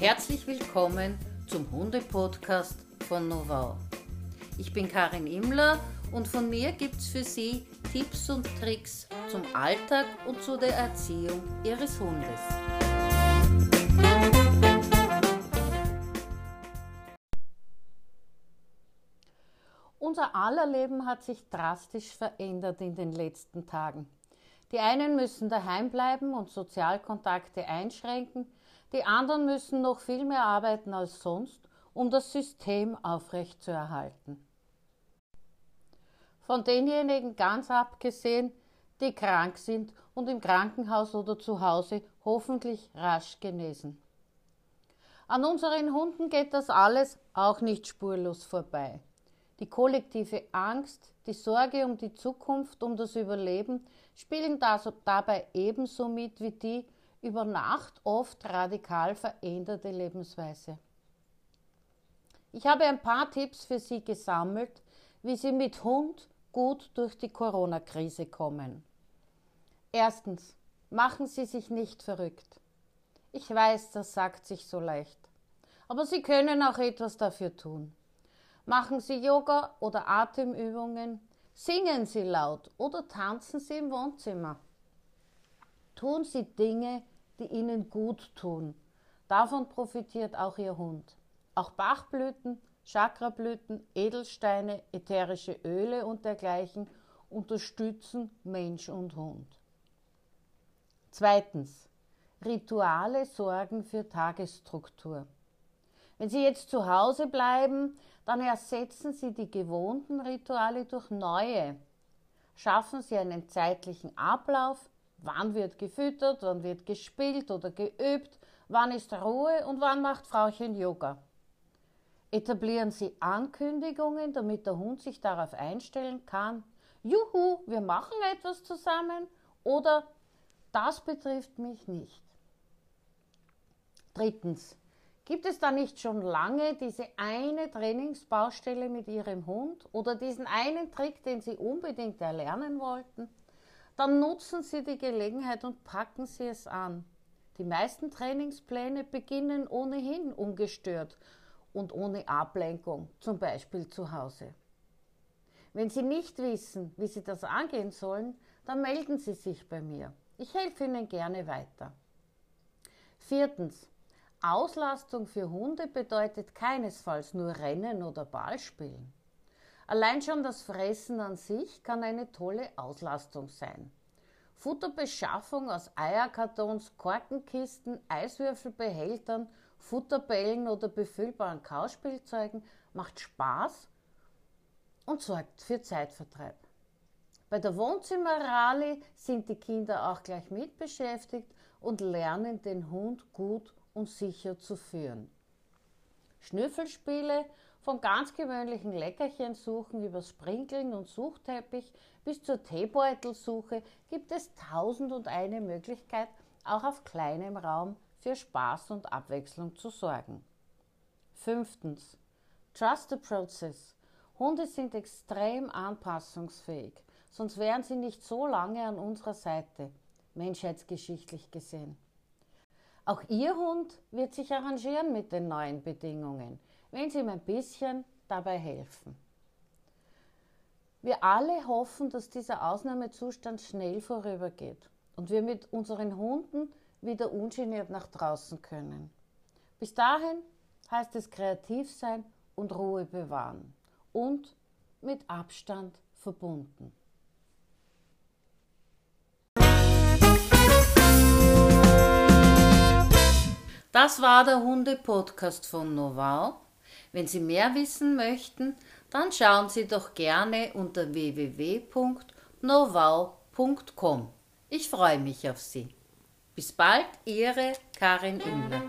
Herzlich willkommen zum Hunde-Podcast von Novau. Ich bin Karin Immler und von mir gibt es für Sie Tipps und Tricks zum Alltag und zu der Erziehung Ihres Hundes. Unser aller Leben hat sich drastisch verändert in den letzten Tagen. Die einen müssen daheim bleiben und Sozialkontakte einschränken, die anderen müssen noch viel mehr arbeiten als sonst, um das System aufrechtzuerhalten. Von denjenigen ganz abgesehen, die krank sind und im Krankenhaus oder zu Hause hoffentlich rasch genesen. An unseren Hunden geht das alles auch nicht spurlos vorbei. Die kollektive Angst, die Sorge um die Zukunft, um das Überleben spielen dabei ebenso mit wie die über Nacht oft radikal veränderte Lebensweise. Ich habe ein paar Tipps für Sie gesammelt, wie Sie mit Hund gut durch die Corona-Krise kommen. Erstens, machen Sie sich nicht verrückt. Ich weiß, das sagt sich so leicht. Aber Sie können auch etwas dafür tun. Machen Sie Yoga oder Atemübungen, singen Sie laut oder tanzen Sie im Wohnzimmer. Tun Sie Dinge, die Ihnen gut tun. Davon profitiert auch Ihr Hund. Auch Bachblüten, Chakrablüten, Edelsteine, ätherische Öle und dergleichen unterstützen Mensch und Hund. Zweitens. Rituale sorgen für Tagesstruktur. Wenn Sie jetzt zu Hause bleiben, dann ersetzen Sie die gewohnten Rituale durch neue. Schaffen Sie einen zeitlichen Ablauf, wann wird gefüttert, wann wird gespielt oder geübt, wann ist Ruhe und wann macht Frauchen Yoga. Etablieren Sie Ankündigungen, damit der Hund sich darauf einstellen kann, Juhu, wir machen etwas zusammen oder das betrifft mich nicht. Drittens, gibt es da nicht schon lange diese eine Trainingsbaustelle mit Ihrem Hund oder diesen einen Trick, den Sie unbedingt erlernen wollten? Dann nutzen Sie die Gelegenheit und packen Sie es an. Die meisten Trainingspläne beginnen ohnehin ungestört und ohne Ablenkung, zum Beispiel zu Hause. Wenn Sie nicht wissen, wie Sie das angehen sollen, dann melden Sie sich bei mir. Ich helfe Ihnen gerne weiter. Viertens. Auslastung für Hunde bedeutet keinesfalls nur Rennen oder Ballspielen. Allein schon das Fressen an sich kann eine tolle Auslastung sein. Futterbeschaffung aus Eierkartons, Korkenkisten, Eiswürfelbehältern Futterbällen oder befüllbaren Kauspielzeugen macht Spaß und sorgt für Zeitvertreib. Bei der Wohnzimmerrallye sind die Kinder auch gleich mit beschäftigt und lernen den Hund gut und sicher zu führen. Schnüffelspiele von ganz gewöhnlichen Leckerchen suchen über Sprinkeln und Suchteppich bis zur Teebeutelsuche gibt es tausend und eine Möglichkeit, auch auf kleinem Raum für Spaß und Abwechslung zu sorgen. Fünftens. Trust the process. Hunde sind extrem anpassungsfähig, sonst wären sie nicht so lange an unserer Seite, menschheitsgeschichtlich gesehen. Auch Ihr Hund wird sich arrangieren mit den neuen Bedingungen, wenn Sie ihm ein bisschen dabei helfen. Wir alle hoffen, dass dieser Ausnahmezustand schnell vorübergeht und wir mit unseren Hunden wieder ungeniert nach draußen können. Bis dahin heißt es kreativ sein und Ruhe bewahren und mit Abstand verbunden. Das war der Hunde-Podcast von Novau. Wenn Sie mehr wissen möchten, dann schauen Sie doch gerne unter www.novau.com. Ich freue mich auf Sie. Bis bald, Ihre Karin Imler.